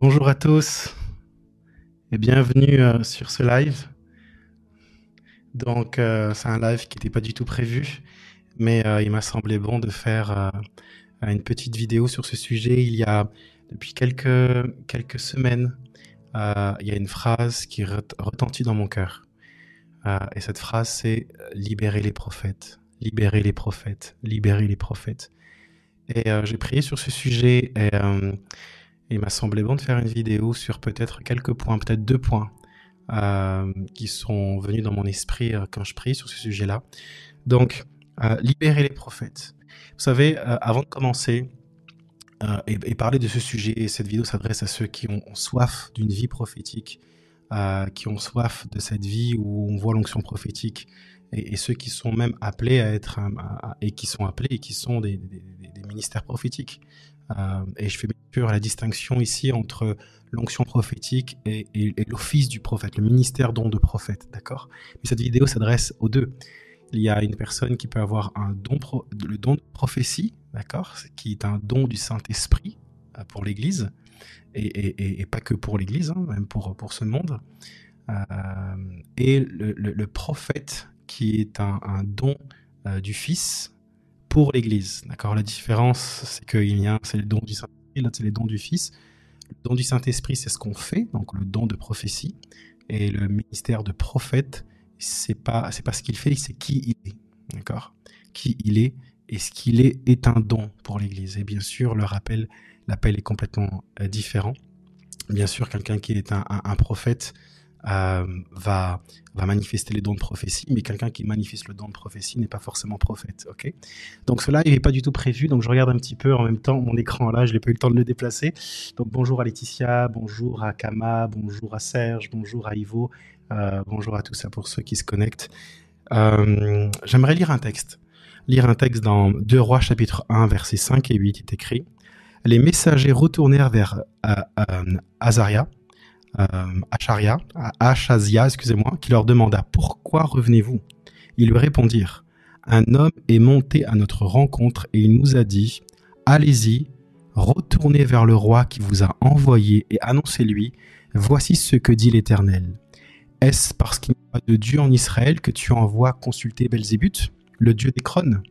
Bonjour à tous et bienvenue euh, sur ce live. Donc, euh, c'est un live qui n'était pas du tout prévu, mais euh, il m'a semblé bon de faire une petite vidéo sur ce sujet. Il y a, depuis quelques, quelques semaines, il y a une phrase qui retentit dans mon cœur. et cette phrase, c'est Libérer les prophètes, libérer les prophètes, libérer les prophètes. Et j'ai prié sur ce sujet et il m'a semblé bon de faire une vidéo sur peut-être quelques points, peut-être deux points, euh, qui sont venus dans mon esprit euh, quand je prie sur ce sujet-là. Donc, euh, libérer les prophètes. Vous savez, avant de commencer et, parler de ce sujet, et cette vidéo s'adresse à ceux qui ont, soif d'une vie prophétique, qui ont soif de cette vie où on voit l'onction prophétique, et, ceux qui sont même appelés à être, et qui sont appelés et qui sont des ministères prophétiques. Euh, et je fais bien sûr la distinction ici entre l'onction prophétique et, l'office du prophète, le ministère don de prophète, d'accord? Mais cette vidéo s'adresse aux deux. Il y a une personne qui peut avoir un don, le don de prophétie, d'accord? Qui est un don du Saint-Esprit euh, pour l'Église, et, pas que pour l'Église, hein, même pour, pour ce monde. Euh, et le, prophète qui est un, don du Fils, pour l'Église. D'accord? La différence, c'est qu'il y a c'est le don du Saint-Esprit, l'autre c'est les dons du Fils. Le don du Saint-Esprit, c'est ce qu'on fait, donc le don de prophétie. Et le ministère de prophète, c'est pas, c'est pas ce qu'il fait, c'est qui il est. D'accord? Qui il est et ce qu'il est est un don pour l'Église. Et bien sûr, le rappel, l'appel est complètement euh, différent. Bien sûr, quelqu'un qui est un prophète, euh, va, va manifester les dons de prophétie, mais quelqu'un qui manifeste le don de prophétie n'est pas forcément prophète. ok? Donc cela n'est pas du tout prévu, donc je regarde un petit peu en même temps mon écran là, je n'ai pas eu le temps de le déplacer. Donc bonjour à Laetitia, bonjour à Kama, bonjour à Serge, bonjour à Ivo, euh, bonjour à tous ça pour ceux qui se connectent. Euh, j'aimerais lire un texte. Lire un texte dans 2 Rois chapitre 1 versets 5 et 8 est écrit. Les messagers retournèrent vers Azaria, Acharia, Achazia, excusez-moi, qui leur demanda Pourquoi revenez-vous? Ils lui répondirent Un homme est monté à notre rencontre et il nous a dit Allez-y, retournez vers le roi qui vous a envoyé et annoncez-lui Voici ce que dit l'Éternel. Est-ce parce qu'il n'y a pas de Dieu en Israël que tu envoies consulter Belzébuth, le Dieu des crônes?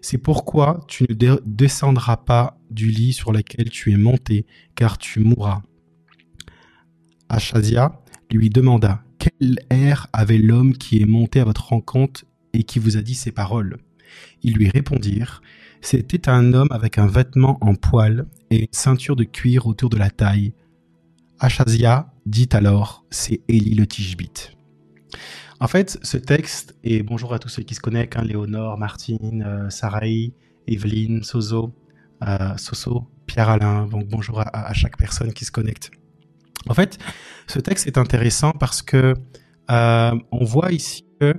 C'est pourquoi tu ne descendras pas du lit sur lequel tu es monté, car tu mourras. Achazia lui demanda Quel air avait l'homme qui est monté à votre rencontre et qui vous a dit ces paroles? Ils lui répondirent C'était un homme avec un vêtement en poil et une ceinture de cuir autour de la taille. Achazia dit alors C'est Élie le Tishbite. En fait, ce texte, et bonjour à tous ceux qui se connectent, hein, Léonore, Martine, euh, Evelyne, Soso, euh, Soso, Pierre-Alain, donc bonjour à, chaque personne qui se connecte. En fait, ce texte est intéressant parce que euh, on voit ici que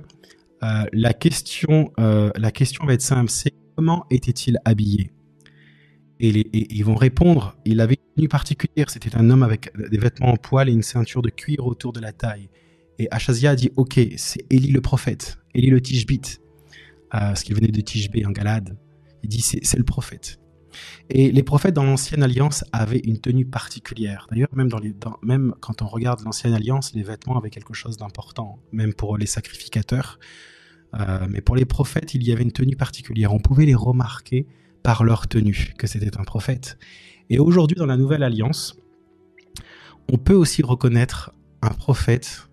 euh, la question, euh, la question va être simple, c'est comment était-il habillé? Et, ils vont répondre, il avait une tenue particulière, c'était un homme avec des vêtements en poil et une ceinture de cuir autour de la taille. Et Achazia dit, ok, c'est Élie le prophète, Élie le Tishbite, parce qu'il venait de Tishbé en Galade. Il dit, c'est le prophète. Et les prophètes dans l'Ancienne Alliance avaient une tenue particulière. D'ailleurs, même, quand on regarde l'Ancienne Alliance, les vêtements avaient quelque chose d'important, même pour les sacrificateurs. Euh, mais pour les prophètes, il y avait une tenue particulière. On pouvait les remarquer par leur tenue, que c'était un prophète. Et aujourd'hui, dans la Nouvelle Alliance, on peut aussi reconnaître un prophète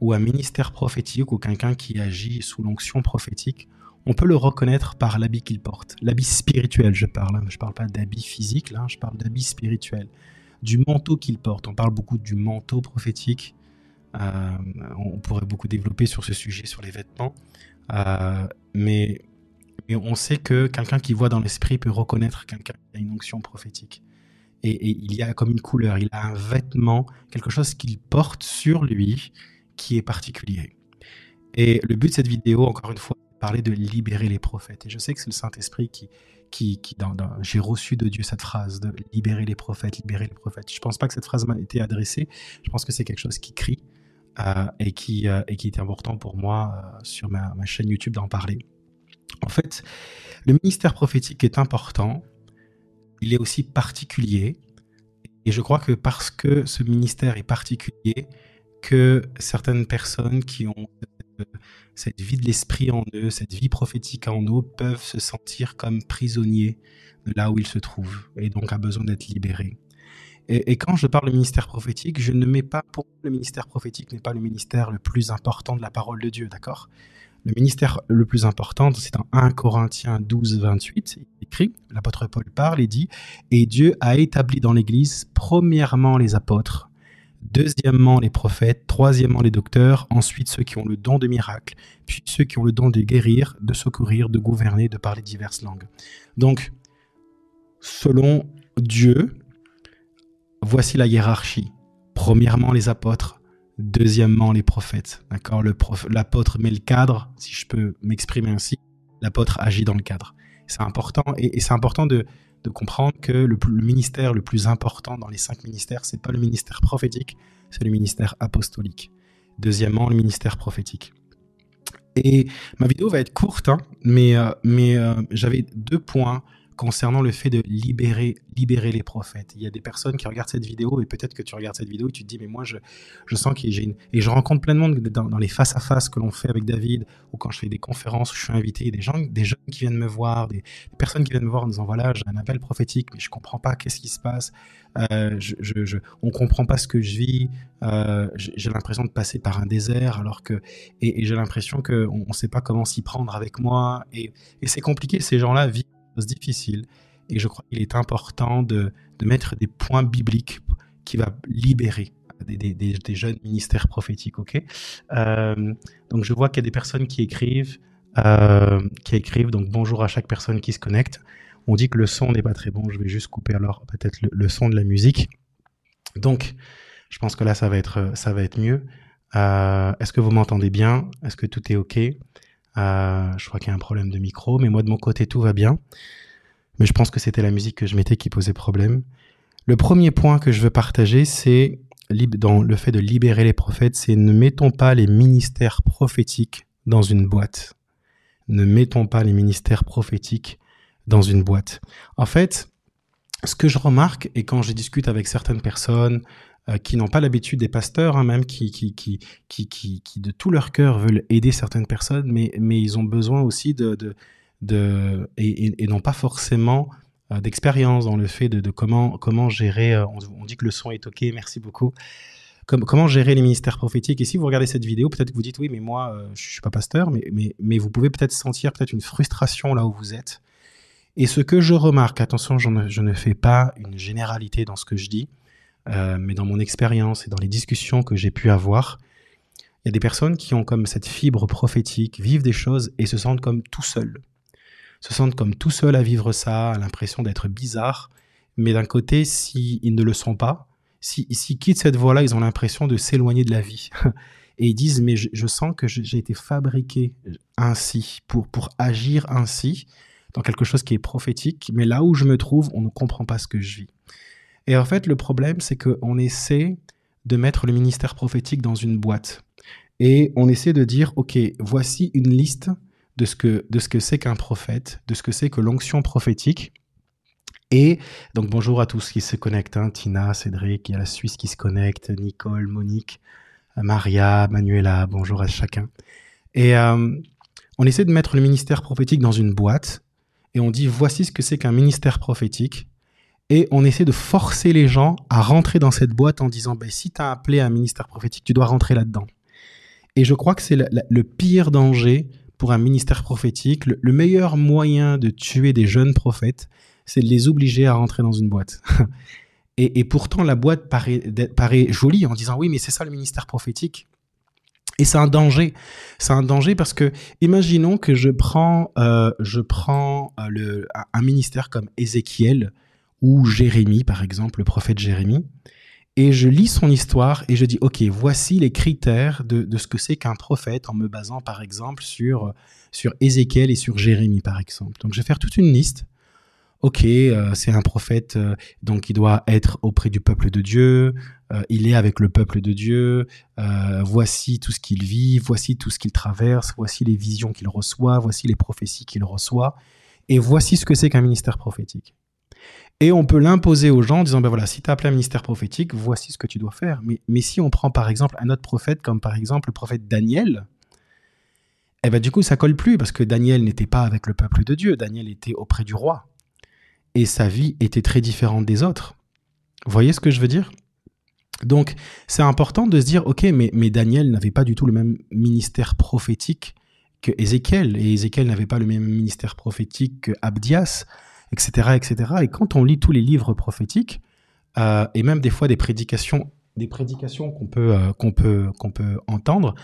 ou un ministère prophétique ou quelqu'un qui agit sous l'onction prophétique on peut le reconnaître par l'habit qu'il porte. L'habit spirituel, je parle. Hein. Je ne parle pas d'habit physique, là, je parle d'habit spirituel. Du manteau qu'il porte. On parle beaucoup du manteau prophétique. Euh, on pourrait beaucoup développer sur ce sujet, sur les vêtements. Euh, mais, on sait que quelqu'un qui voit dans l'esprit peut reconnaître quelqu'un qui a une onction prophétique. Et, et, il y a comme une couleur, il a un vêtement, quelque chose qu'il porte sur lui qui est particulier. Et le but de cette vidéo, encore une fois, parler de libérer les prophètes. Et je sais que c'est le Saint-Esprit qui, qui, qui dans, j'ai reçu de Dieu cette phrase de libérer les prophètes, libérer les prophètes. Je pense pas que cette phrase m'a été adressée. Je pense que c'est quelque chose qui crie euh, et qui euh, et qui est important pour moi euh, sur ma, chaîne YouTube d'en parler. En fait, le ministère prophétique est important. Il est aussi particulier Et je crois que parce que ce ministère est particulier, que certaines personnes qui ont cette vie de l'esprit en eux, cette vie prophétique en eux, peuvent se sentir comme prisonniers de là où ils se trouvent et donc a besoin d'être libérés. Et, quand je parle de ministère prophétique, je ne mets pas pour le ministère prophétique n'est pas le ministère le plus important de la parole de Dieu, d'accord? Le ministère le plus important, c'est dans 1 Corinthiens 12, 28, il écrit, l'apôtre Paul parle et dit, et Dieu a établi dans l'Église premièrement les apôtres, deuxièmement les prophètes, troisièmement les docteurs, ensuite ceux qui ont le don de miracle, puis ceux qui ont le don de guérir, de secourir, de gouverner, de parler diverses langues. Donc, selon Dieu, voici la hiérarchie. Premièrement les apôtres, deuxièmement les prophètes. D'accord? L'apôtre met le cadre, si je peux m'exprimer ainsi. L'apôtre agit dans le cadre. C'est important et c'est important de, de comprendre que le, ministère le plus important dans les cinq ministères, c'est pas le ministère prophétique, c'est le ministère apostolique. Deuxièmement, le ministère prophétique. Et ma vidéo va être courte, hein, mais, euh, mais euh, j'avais deux points concernant le fait de libérer, libérer les prophètes. Il y a des personnes qui regardent cette vidéo et peut-être que tu regardes cette vidéo et tu te dis mais moi je, je sens que j'ai une... Et je rencontre plein de monde dans, les face-à-face que l'on fait avec David ou quand je fais des conférences où je suis invité, des gens, des jeunes qui viennent me voir, des, personnes qui viennent me voir en disant voilà j'ai un appel prophétique mais je comprends pas qu'est-ce qui se passe, euh, je, on comprend pas ce que je vis, euh, j'ai l'impression de passer par un désert alors que... Et, j'ai l'impression qu'on ne sait pas comment s'y prendre avec moi. Et c'est compliqué, ces gens-là vivent difficile. Et je crois qu'il est important de, de, mettre des points bibliques qui va libérer des, des, des, jeunes ministères prophétiques. Ok? Euh, donc je vois qu'il y a des personnes qui écrivent, euh, qui écrivent. Donc bonjour à chaque personne qui se connecte. On dit que le son n'est pas très bon. Je vais juste couper alors peut-être le, son de la musique. Donc je pense que là ça va être ça va être mieux. Euh, est-ce que vous m'entendez bien? Est-ce que tout est ok? Euh, je crois qu'il y a un problème de micro, mais moi de mon côté tout va bien. Mais je pense que c'était la musique que je mettais qui posait problème. Le premier point que je veux partager, c'est dans le fait de libérer les prophètes, c'est ne mettons pas les ministères prophétiques dans une boîte. Ne mettons pas les ministères prophétiques dans une boîte. En fait, ce que je remarque, et quand je discute avec certaines personnes, qui n'ont pas l'habitude des pasteurs, hein, même qui qui, qui, qui, qui, de tout leur cœur veulent aider certaines personnes, mais, mais ils ont besoin aussi de, de, de et, n'ont pas forcément euh, d'expérience dans le fait de, de, comment, comment gérer. Euh, on, dit que le son est OK, merci beaucoup. Comme, comment gérer les ministères prophétiques? Et si vous regardez cette vidéo, peut-être que vous dites oui, mais moi, je suis pas pasteur, mais, mais, mais vous pouvez peut-être sentir peut-être une frustration là où vous êtes. Et ce que je remarque, attention, je ne, je ne fais pas une généralité dans ce que je dis, euh, mais dans mon expérience et dans les discussions que j'ai pu avoir, il y a des personnes qui ont comme cette fibre prophétique, vivent des choses et se sentent comme tout seuls. Se sentent comme tout seuls à vivre ça, l'impression d'être bizarre. Mais d'un côté, s'ils ils ne le sont pas, s'ils si, quittent cette voie-là, ils ont l'impression de s'éloigner de la vie. et ils disent, mais je, je sens que j'ai été fabriqué ainsi, pour, pour agir ainsi, dans quelque chose qui est prophétique. Mais là où je me trouve, on ne comprend pas ce que je vis. Et en fait, le problème, c'est qu'on essaie de mettre le ministère prophétique dans une boîte. Et on essaie de dire, OK, voici une liste de ce que de ce que c'est qu'un prophète, de ce que c'est que l'onction prophétique. Et donc bonjour à tous qui se connectent, hein, Tina, Cédric, il y a la Suisse qui se connecte, Nicole, Monique, Maria, Manuela, bonjour à chacun. Et euh, on essaie de mettre le ministère prophétique dans une boîte et on dit voici ce que c'est qu'un ministère prophétique et on essaie de forcer les gens à rentrer dans cette boîte en disant ben, si tu as appelé un ministère prophétique, tu dois rentrer là-dedans. Et je crois que c'est le, pire danger pour un ministère prophétique. Le, meilleur moyen de tuer des jeunes prophètes, c'est de les obliger à rentrer dans une boîte. et, pourtant, la boîte paraît, jolie en disant oui, mais c'est ça le ministère prophétique. Et c'est un danger. C'est un danger parce que imaginons que je prends, euh, je prends euh, un ministère comme Ézéchiel, ou Jérémie, par exemple, le prophète Jérémie, et je lis son histoire et je dis, OK, voici les critères de, ce que c'est qu'un prophète en me basant, par exemple, sur, sur Ézéchiel et sur Jérémie, par exemple. Donc, je vais faire toute une liste. OK, euh, c'est un prophète, euh, donc il doit être auprès du peuple de Dieu, euh, il est avec le peuple de Dieu, voici tout ce qu'il vit, voici tout ce qu'il traverse, voici les visions qu'il reçoit, voici les prophéties qu'il reçoit, et voici ce que c'est qu'un ministère prophétique. Et on peut l'imposer aux gens en disant, ben voilà, si tu as appelé un ministère prophétique, voici ce que tu dois faire. Mais, mais si on prend par exemple un autre prophète, comme par exemple le prophète Daniel, eh ben du coup, ça colle plus, parce que Daniel n'était pas avec le peuple de Dieu, Daniel était auprès du roi. Et sa vie était très différente des autres. Vous voyez ce que je veux dire? Donc, c'est important de se dire, ok, mais, mais Daniel n'avait pas du tout le même ministère prophétique que Ézéchiel, et Ézéchiel n'avait pas le même ministère prophétique que Abdias etc.. Et quand on lit tous les livres prophétiques, euh, et même des fois des prédications, des prédications qu'on peut, euh, peut, peut entendre,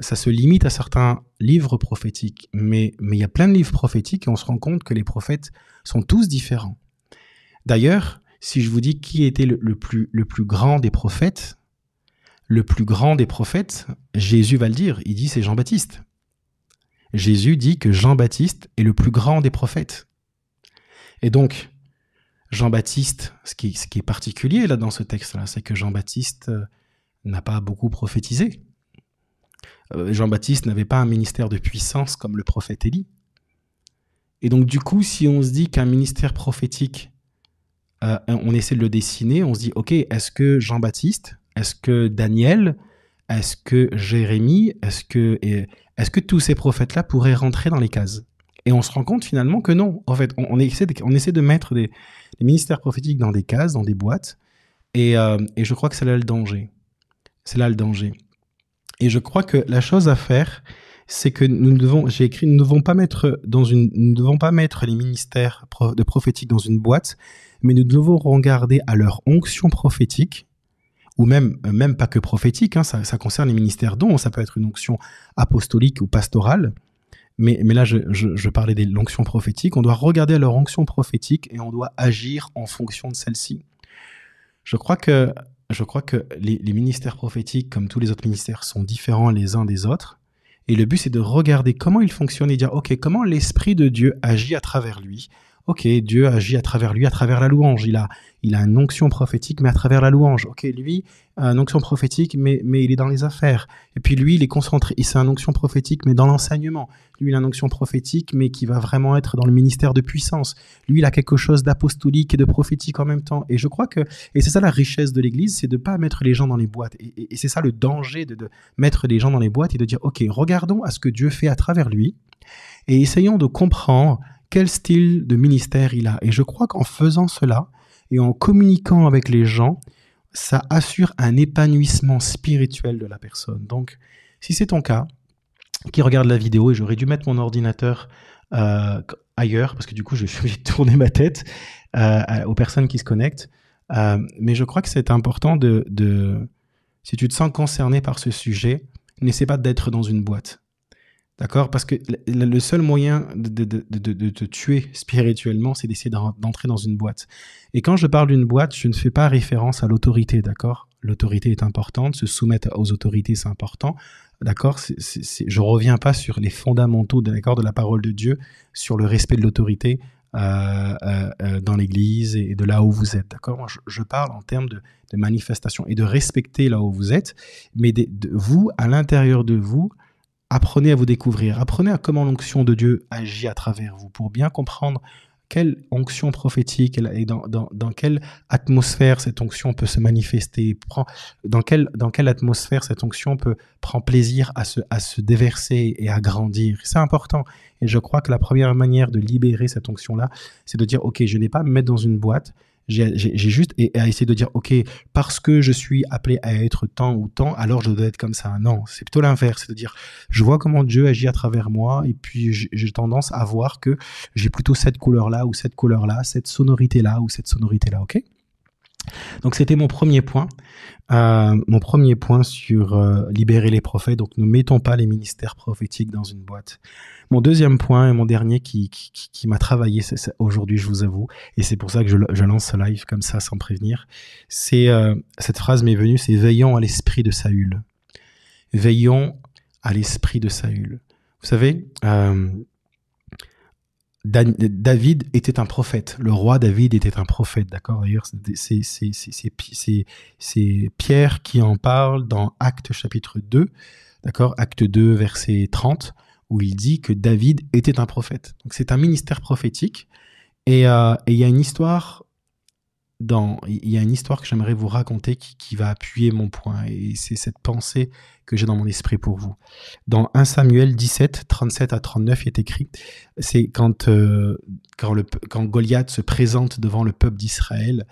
ça se limite à certains livres prophétiques. Mais, il y a plein de livres prophétiques et on se rend compte que les prophètes sont tous différents. D'ailleurs, si je vous dis qui était le, plus, le plus grand des prophètes, le plus grand des prophètes, Jésus va le dire, il dit c'est Jean-Baptiste. Jésus dit que Jean-Baptiste est le plus grand des prophètes. Et donc, Jean-Baptiste, ce qui, est particulier là dans ce texte-là, c'est que Jean-Baptiste euh, n'a pas beaucoup prophétisé. Euh, Jean-Baptiste n'avait pas un ministère de puissance comme le prophète Élie. Et donc du coup, si on se dit qu'un ministère prophétique, euh, on essaie de le dessiner, on se dit, ok, est-ce que Jean-Baptiste, est-ce que Daniel, est-ce que Jérémie, est-ce que, est-ce que tous ces prophètes-là pourraient rentrer dans les cases? Et on se rend compte finalement que non. En fait, on, essaie, de, mettre des, ministères prophétiques dans des cases, dans des boîtes. Euh, et, je crois que c'est là le danger. C'est là le danger. Et je crois que la chose à faire, c'est que nous devons, j'ai écrit, nous ne devons pas mettre dans une, nous devons pas mettre les ministères de prophétique dans une boîte, mais nous devons regarder à leur onction prophétique, ou même, même pas que prophétique, hein, ça, concerne les ministères dont ça peut être une onction apostolique ou pastorale, mais, là, je, parlais des l'onction prophétique. On doit regarder leur onction prophétique et on doit agir en fonction de celle-ci. Je crois que, je crois que les, ministères prophétiques, comme tous les autres ministères, sont différents les uns des autres. Et le but, c'est de regarder comment ils fonctionnent et dire, OK, comment l'Esprit de Dieu agit à travers lui Ok, Dieu agit à travers lui, à travers la louange. Il a, il a une onction prophétique, mais à travers la louange. Ok, lui, une onction prophétique, mais, mais il est dans les affaires. Et puis lui, il est concentré. Il c'est une onction prophétique, mais dans l'enseignement. Lui, il a une onction prophétique, mais qui va vraiment être dans le ministère de puissance. Lui, il a quelque chose d'apostolique et de prophétique en même temps. Et je crois que, et c'est ça la richesse de l'Église, c'est de pas mettre les gens dans les boîtes. Et, c'est ça le danger de mettre les gens dans les boîtes et de dire, ok, regardons à ce que Dieu fait à travers lui et essayons de comprendre quel style de ministère il a. Et je crois qu'en faisant cela et en communiquant avec les gens, ça assure un épanouissement spirituel de la personne. Donc, si c'est ton cas, qui regarde la vidéo, et j'aurais dû mettre mon ordinateur euh, ailleurs, parce que du coup, je suis tourner ma tête euh, aux personnes qui se connectent. Euh, mais je crois que c'est important de, de, si tu te sens concerné par ce sujet, n'essaie pas d'être dans une boîte. D'accord? Parce que le seul moyen de, te tuer spirituellement, c'est d'essayer d'entrer dans une boîte. Et quand je parle d'une boîte, je ne fais pas référence à l'autorité, d'accord? L'autorité est importante, se soumettre aux autorités, c'est important, d'accord? Je reviens pas sur les fondamentaux de, de la parole de Dieu, sur le respect de l'autorité euh, euh, euh, dans l'Église et de là où vous êtes, d'accord? Je, parle en termes de, manifestation et de respecter là où vous êtes, mais de vous, à l'intérieur de vous, apprenez à vous découvrir, apprenez à comment l'onction de Dieu agit à travers vous pour bien comprendre quelle onction prophétique et dans, dans, quelle atmosphère cette onction peut se manifester, dans quelle, dans quelle atmosphère cette onction peut prendre plaisir à se, à se déverser et à grandir. C'est important. Et je crois que la première manière de libérer cette onction-là, c'est de dire, OK, je n'ai pas à me mettre dans une boîte, j'ai juste et, à essayer de dire, OK, parce que je suis appelé à être tant ou tant, alors je dois être comme ça. Non, c'est plutôt l'inverse. C'est de dire, je vois comment Dieu agit à travers moi et puis j'ai tendance à voir que j'ai plutôt cette couleur-là ou cette couleur-là, cette sonorité-là ou cette sonorité-là. OK? Donc c'était mon premier point, euh, mon premier point sur euh, libérer les prophètes. Donc ne mettons pas les ministères prophétiques dans une boîte. Mon deuxième point et mon dernier qui, qui, m'a travaillé aujourd'hui, je vous avoue, et c'est pour ça que je, lance ce live comme ça sans prévenir, c'est euh, cette phrase m'est venue, c'est veillons à l'esprit de Saül. Veillons à l'esprit de Saül. Vous savez, David était un prophète. Le roi David était un prophète, d'accord? D'ailleurs, c'est Pierre qui en parle dans Acte chapitre 2, d'accord? Acte 2, verset 30, où il dit que David était un prophète. Donc c'est un ministère prophétique. Euh, et il y a une histoire dans, il y a une histoire que j'aimerais vous raconter qui, va appuyer mon point. Et c'est cette pensée que j'ai dans mon esprit pour vous. Dans 1 Samuel 17, 37 à 39, il est écrit, c'est quand, euh, quand, Goliath se présente devant le peuple d'Israël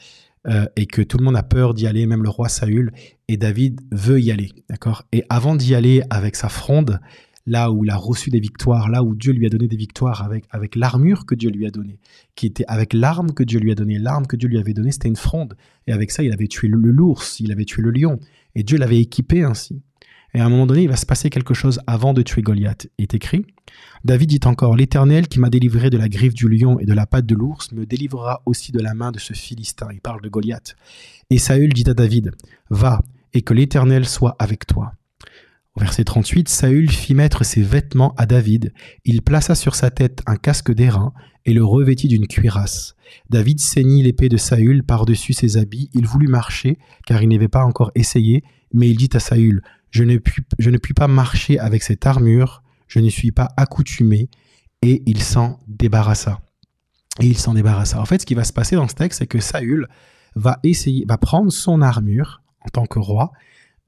euh, et que tout le monde a peur d'y aller, même le roi Saül, et David veut y aller. D'accord? Et avant d'y aller avec sa fronde, là où il a reçu des victoires, là où Dieu lui a donné des victoires avec, l'armure que Dieu lui a donnée, qui était avec l'arme que Dieu lui a donnée. L'arme que Dieu lui avait donnée, c'était une fronde. Et avec ça, il avait tué l'ours, il avait tué le lion. Et Dieu l'avait équipé ainsi. Et à un moment donné, il va se passer quelque chose avant de tuer Goliath. Est écrit David dit encore L'Éternel qui m'a délivré de la griffe du lion et de la patte de l'ours me délivrera aussi de la main de ce Philistin. Il parle de Goliath. Et Saül dit à David Va, et que l'Éternel soit avec toi verset 38, Saül fit mettre ses vêtements à David, il plaça sur sa tête un casque d'airain et le revêtit d'une cuirasse. David ceignit l'épée de Saül par-dessus ses habits, il voulut marcher, car il n'avait pas encore essayé, mais il dit à Saül, je ne, puis, pas marcher avec cette armure, je ne suis pas accoutumé, et il s'en débarrassa. Et il s'en débarrassa. En fait, ce qui va se passer dans ce texte, c'est que Saül va essayer, va prendre son armure en tant que roi,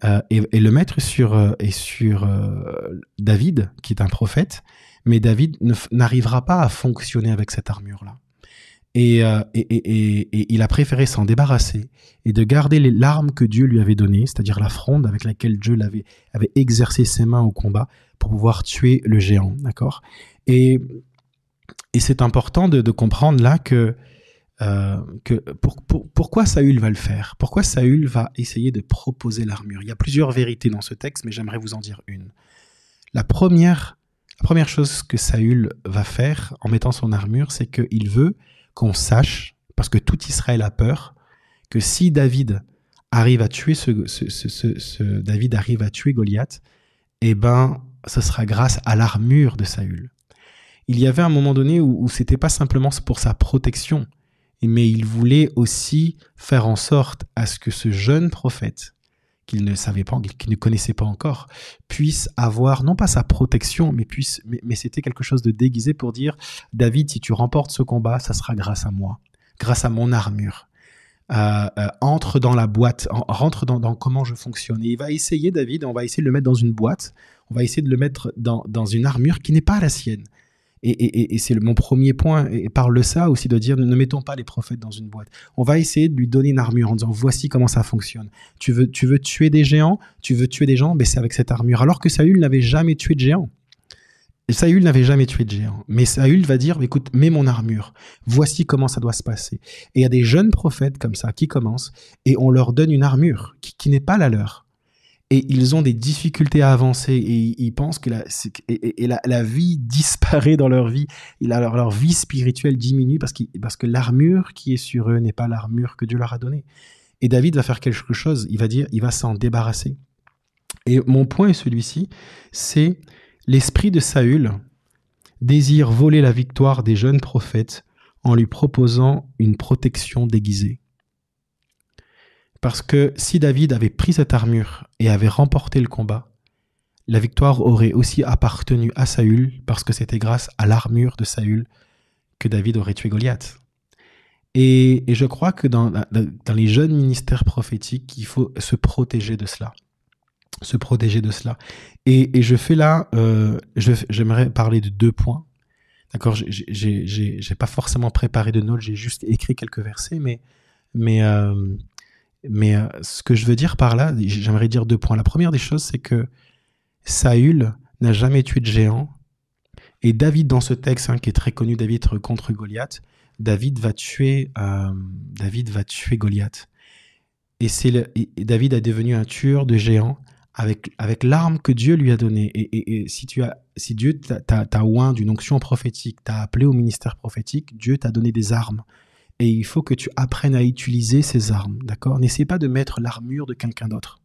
euh, et, le mettre sur, euh, et sur euh, David, qui est un prophète, mais David n'arrivera pas à fonctionner avec cette armure-là. Et, et, il a préféré s'en débarrasser et de garder l'arme que Dieu lui avait donnée, c'est-à-dire la fronde avec laquelle Dieu l'avait avait exercé ses mains au combat pour pouvoir tuer le géant, d'accord? Et, et c'est important de, comprendre là que euh, que pourquoi Saül va le faire? Pourquoi Saül va essayer de proposer l'armure? Il y a plusieurs vérités dans ce texte, mais j'aimerais vous en dire une. La première, la première chose que Saül va faire en mettant son armure, c'est qu'il veut qu'on sache, parce que tout Israël a peur, que si David arrive à tuer David arrive à tuer Goliath, eh ben, ce sera grâce à l'armure de Saül. Il y avait un moment donné où, où c'était pas simplement pour sa protection, mais il voulait aussi faire en sorte à ce que ce jeune prophète, qu'il ne savait pas, qu'il ne connaissait pas encore, puisse avoir non pas sa protection, mais puisse, mais, c'était quelque chose de déguisé pour dire David, si tu remportes ce combat, ça sera grâce à moi, grâce à mon armure. Euh, euh, entre dans la boîte, rentre dans, comment je fonctionne. Et il va essayer, David, on va essayer de le mettre dans une boîte, on va essayer de le mettre dans, dans une armure qui n'est pas la sienne. Et, c'est mon premier point, et par le ça aussi de dire ne mettons pas les prophètes dans une boîte. On va essayer de lui donner une armure en disant voici comment ça fonctionne. Tu veux, tu veux tuer des géants, tu veux tuer des gens, mais c'est avec cette armure. Alors que Saül n'avait jamais tué de géants. Saül n'avait jamais tué de géants. Mais Saül va dire écoute, mets mon armure. Voici comment ça doit se passer. Et il y a des jeunes prophètes comme ça qui commencent et on leur donne une armure qui n'est pas la leur et ils ont des difficultés à avancer et ils pensent que la, et, la, vie disparaît dans leur vie, leur, leur vie spirituelle diminue parce, parce que l'armure qui est sur eux n'est pas l'armure que Dieu leur a donnée. Et David va faire quelque chose, il va dire, il va s'en débarrasser. Et mon point est celui-ci, c'est l'esprit de Saül désire voler la victoire des jeunes prophètes en lui proposant une protection déguisée. Parce que si David avait pris cette armure et avait remporté le combat, la victoire aurait aussi appartenu à Saül parce que c'était grâce à l'armure de Saül que David aurait tué Goliath. Et, je crois que dans, les jeunes ministères prophétiques, il faut se protéger de cela. Se protéger de cela. Et, je fais là, euh, j'aimerais parler de deux points. D'accord J'ai pas forcément préparé de notes, j'ai juste écrit quelques versets, mais, mais euh, mais euh, ce que je veux dire par là, j'aimerais dire deux points. La première des choses, c'est que Saül n'a jamais tué de géant. Et David, dans ce texte, hein, qui est très connu, David contre Goliath, David va tuer, euh, David va tuer Goliath. Et, c'est David est devenu un tueur de géants avec, avec l'arme que Dieu lui a donnée. Et, si, tu as, si Dieu t'a oint d'une onction prophétique, t'a appelé au ministère prophétique, Dieu t'a donné des armes et il faut que tu apprennes à utiliser ces armes, d'accord? N'essaie pas de mettre l'armure de quelqu'un d'autre.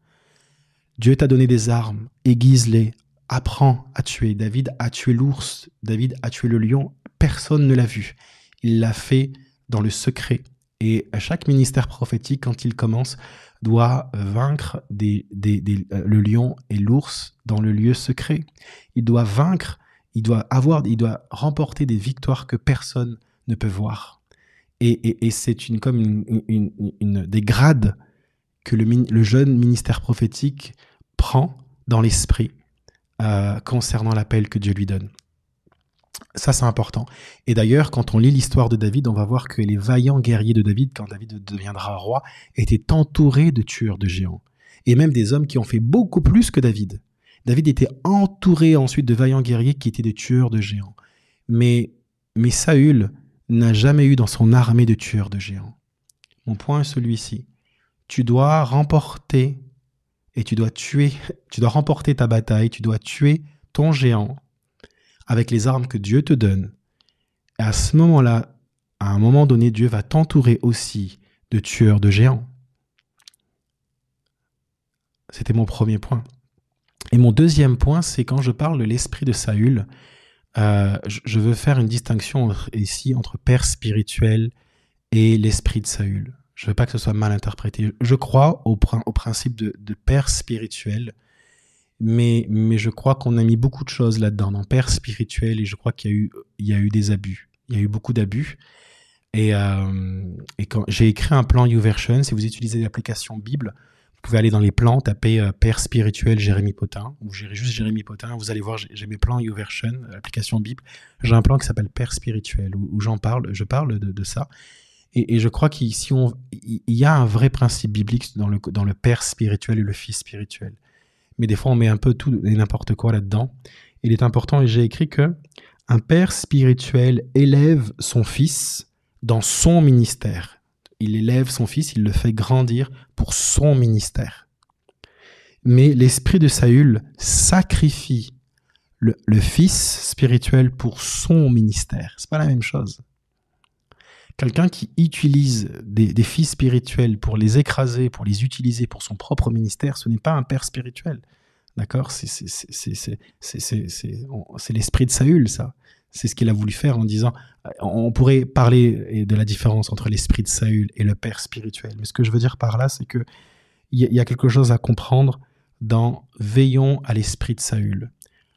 Dieu t'a donné des armes, aiguise-les, apprends à tuer. David a tué l'ours, David a tué le lion, personne ne l'a vu. Il l'a fait dans le secret. Et chaque ministère prophétique, quand il commence, doit vaincre euh, le lion et l'ours dans le lieu secret. Il doit vaincre, il doit avoir, il doit remporter des victoires que personne ne peut voir. Et, c'est une, comme une, des grades que le, jeune ministère prophétique prend dans l'esprit euh, concernant l'appel que Dieu lui donne. Ça, c'est important. Et d'ailleurs, quand on lit l'histoire de David, on va voir que les vaillants guerriers de David, quand David deviendra roi, étaient entourés de tueurs de géants. Et même des hommes qui ont fait beaucoup plus que David. David était entouré ensuite de vaillants guerriers qui étaient des tueurs de géants. Mais, mais Saül n'a jamais eu dans son armée de tueurs de géants. Mon point est celui-ci. Tu dois remporter et tu dois tuer, tu dois remporter ta bataille, tu dois tuer ton géant avec les armes que Dieu te donne. Et à ce moment-là, à un moment donné, Dieu va t'entourer aussi de tueurs de géants. C'était mon premier point. Et mon deuxième point, c'est quand je parle de l'esprit de Saül, euh, je veux faire une distinction ici entre père spirituel et l'esprit de Saül. Je ne veux pas que ce soit mal interprété. Je crois au, principe de, père spirituel, mais, je crois qu'on a mis beaucoup de choses là-dedans, dans père spirituel, et je crois qu'il y, a eu, des abus. Il y a eu beaucoup d'abus. Et, euh, j'ai écrit un plan YouVersion, si vous utilisez l'application Bible, pouvez aller dans les plans, taper euh, Père spirituel Jérémy Potin, ou juste Jérémy Potin, vous allez voir, j'ai mes plans YouVersion, l'application Bible. J'ai un plan qui s'appelle Père spirituel, où, j'en parle, je parle de, ça. Et, je crois qu'ici, il y a un vrai principe biblique dans le, dans le Père spirituel et le Fils spirituel. Mais des fois, on met un peu tout et n'importe quoi là-dedans. Il est important, et j'ai écrit que un Père spirituel élève son Fils dans son ministère il élève son fils, il le fait grandir pour son ministère. Mais l'esprit de Saül sacrifie le, fils spirituel pour son ministère. C'est pas la même chose. Quelqu'un qui utilise des, fils spirituels pour les écraser, pour les utiliser pour son propre ministère, ce n'est pas un père spirituel. D'accord? C'est l'esprit de Saül, ça. C'est ce qu'il a voulu faire en disant, euh, on pourrait parler de la différence entre l'esprit de Saül et le père spirituel. Mais ce que je veux dire par là, c'est que il y, a quelque chose à comprendre dans veillons à l'esprit de Saül.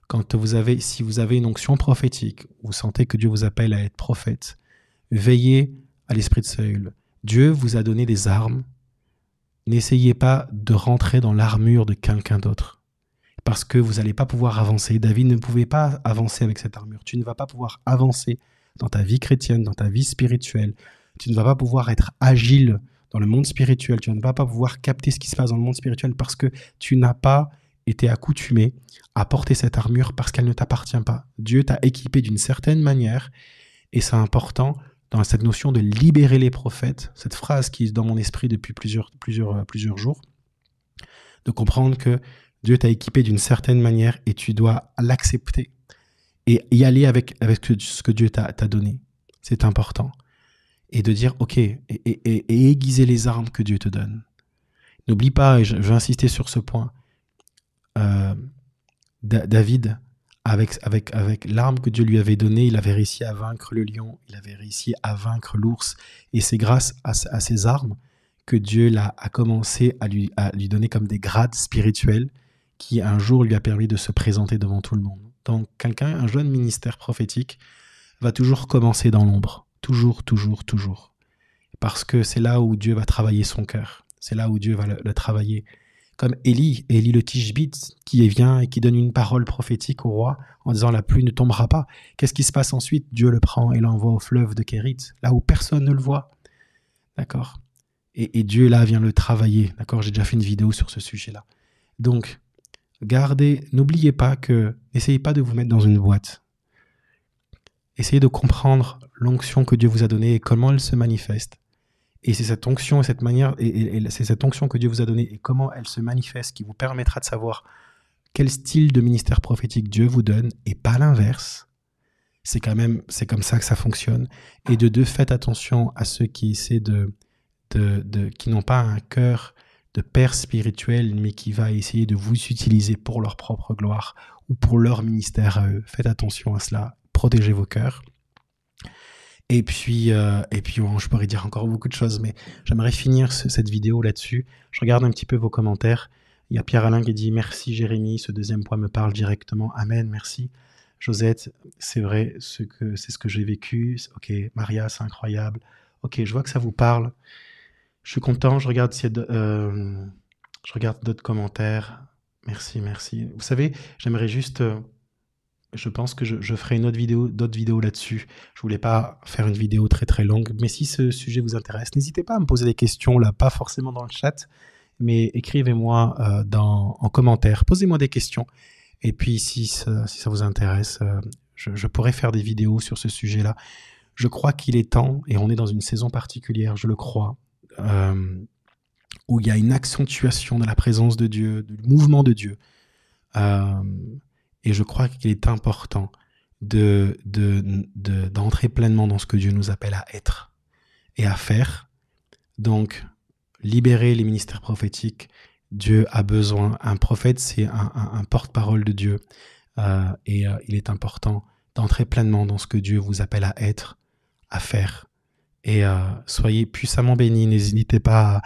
Quand vous avez, si vous avez une onction prophétique, vous sentez que Dieu vous appelle à être prophète, veillez à l'esprit de Saül. Dieu vous a donné des armes. N'essayez pas de rentrer dans l'armure de quelqu'un d'autre parce que vous n'allez pas pouvoir avancer. David ne pouvait pas avancer avec cette armure. Tu ne vas pas pouvoir avancer dans ta vie chrétienne, dans ta vie spirituelle. Tu ne vas pas pouvoir être agile dans le monde spirituel. Tu ne vas pas pouvoir capter ce qui se passe dans le monde spirituel parce que tu n'as pas été accoutumé à porter cette armure parce qu'elle ne t'appartient pas. Dieu t'a équipé d'une certaine manière et c'est important dans cette notion de libérer les prophètes, cette phrase qui est dans mon esprit depuis plusieurs, plusieurs, plusieurs jours, de comprendre que Dieu t'a équipé d'une certaine manière et tu dois l'accepter et y aller avec, ce que Dieu t'a donné. C'est important. Et de dire, OK, et, aiguiser les armes que Dieu te donne. N'oublie pas, et je, vais insister sur ce point, euh, David, avec, avec, avec l'arme que Dieu lui avait donnée, il avait réussi à vaincre le lion, il avait réussi à vaincre l'ours. Et c'est grâce à, ces armes que Dieu a, a commencé à lui, à lui donner comme des grades spirituels qui un jour lui a permis de se présenter devant tout le monde. Donc quelqu'un, un jeune ministère prophétique, va toujours commencer dans l'ombre. Toujours, toujours, toujours. Parce que c'est là où Dieu va travailler son cœur. C'est là où Dieu va le, travailler. Comme Élie, Élie le Tishbite, qui vient et qui donne une parole prophétique au roi en disant la pluie ne tombera pas. Qu'est-ce qui se passe ensuite? Dieu le prend et l'envoie au fleuve de Kérit, là où personne ne le voit. D'accord? Et, et Dieu là vient le travailler. D'accord? J'ai déjà fait une vidéo sur ce sujet-là. Donc, Gardez, n'oubliez pas que, n'essayez pas de vous mettre dans une boîte. Essayez de comprendre l'onction que Dieu vous a donnée et comment elle se manifeste. Et c'est cette onction et cette manière, et, c'est cette onction que Dieu vous a donnée et comment elle se manifeste qui vous permettra de savoir quel style de ministère prophétique Dieu vous donne et pas l'inverse. C'est quand même, c'est comme ça que ça fonctionne. Et de deux, faites attention à ceux qui essaient de, de, de qui n'ont pas un cœur de père spirituel, mais qui va essayer de vous utiliser pour leur propre gloire ou pour leur ministère à eux. Faites attention à cela, protégez vos cœurs. Et puis, euh, et puis je pourrais dire encore beaucoup de choses, mais j'aimerais finir cette vidéo là-dessus. Je regarde un petit peu vos commentaires. Il y a Pierre-Alain qui dit Merci Jérémy, ce deuxième point me parle directement. Amen, merci. Josette, c'est vrai, c'est ce que j'ai vécu. Ok, Maria, c'est incroyable. Ok, je vois que ça vous parle. Je suis content. Euh, je regarde d'autres commentaires. Merci, merci. Vous savez, j'aimerais juste. Euh, je pense que je, ferai une autre vidéo, d'autres vidéos là-dessus. Je voulais pas faire une vidéo très très longue, mais si ce sujet vous intéresse, n'hésitez pas à me poser des questions là, pas forcément dans le chat, mais écrivez-moi euh, en commentaire, posez-moi des questions. Et puis si ça, vous intéresse, je, pourrais faire des vidéos sur ce sujet-là. Je crois qu'il est temps, et on est dans une saison particulière, je le crois, euh, où il y a une accentuation de la présence de Dieu, du mouvement de Dieu. Euh, et je crois qu'il est important de, d'entrer pleinement dans ce que Dieu nous appelle à être et à faire. Donc, libérer les ministères prophétiques. Dieu a besoin. Un prophète, c'est un, porte-parole de Dieu. Euh, et il est important d'entrer pleinement dans ce que Dieu vous appelle à être à faire. Et euh, soyez puissamment bénis. N'hésitez pas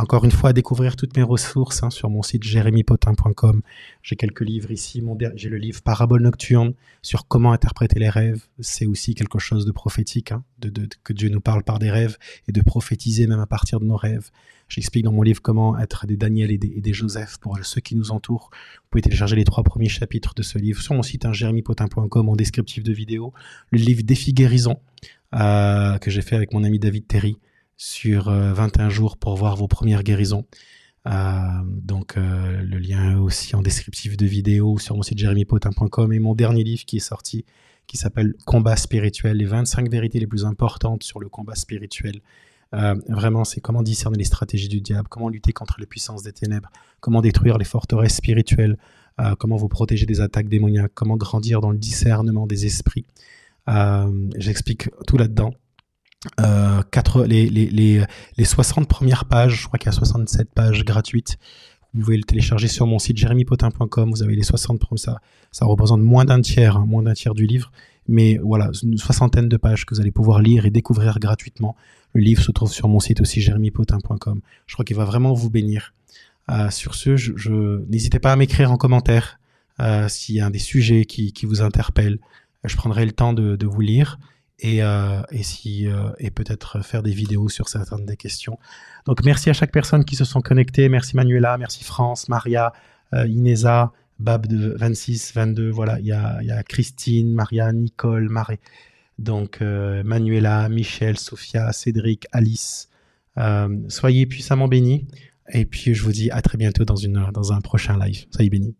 encore une fois à découvrir toutes mes ressources hein, sur mon site jérémypotin.com. J'ai quelques livres ici. J'ai le livre Parabole nocturne sur comment interpréter les rêves. C'est aussi quelque chose de prophétique, hein, de, que Dieu nous parle par des rêves et de prophétiser même à partir de nos rêves. J'explique dans mon livre comment être des Daniel et des, Joseph pour ceux qui nous entourent. Vous pouvez télécharger les trois premiers chapitres de ce livre sur mon site hein, jérémypotin.com en descriptif de vidéo. Le livre Défi guérison euh, que j'ai fait avec mon ami David Terry sur 21 euh, jours pour voir vos premières guérisons. Euh, donc le lien est aussi en descriptif de vidéo sur mon site jérémypotin.com et mon dernier livre qui est sorti qui s'appelle Combat spirituel, les 25 vérités les plus importantes sur le combat spirituel. vraiment, c'est comment discerner les stratégies du diable, comment lutter contre les puissances des ténèbres, comment détruire les forteresses spirituelles, comment vous protéger des attaques démoniaques, comment grandir dans le discernement des esprits. Euh, j'explique tout là-dedans. Euh, les, les, les, 60 premières pages, je crois qu'il y a 67 pages gratuites. Vous pouvez le télécharger sur mon site jérémypotin.com. Vous avez les 60 ça, ça représente moins d'un tiers, hein, moins d'un tiers du livre. Mais voilà, une soixantaine de pages que vous allez pouvoir lire et découvrir gratuitement. Le livre se trouve sur mon site aussi, jérémypotin.com. Je crois qu'il va vraiment vous bénir. Euh, sur ce, n'hésitez pas à m'écrire en commentaire s'il y a des sujets qui, qui vous interpellent je prendrai le temps de, vous lire et, euh, et, si, euh, et peut-être faire des vidéos sur certaines des questions. Donc merci à chaque personne qui se sont connectées. Merci Manuela, merci France, Maria, euh, Inesa, Bab de 26, 22. Voilà, il y a, y a, Christine, Maria, Nicole, Marie. Donc Manuela, Michel, Sophia, Cédric, Alice. soyez puissamment bénis. Et puis je vous dis à très bientôt dans, une, dans un prochain live. Soyez bénis.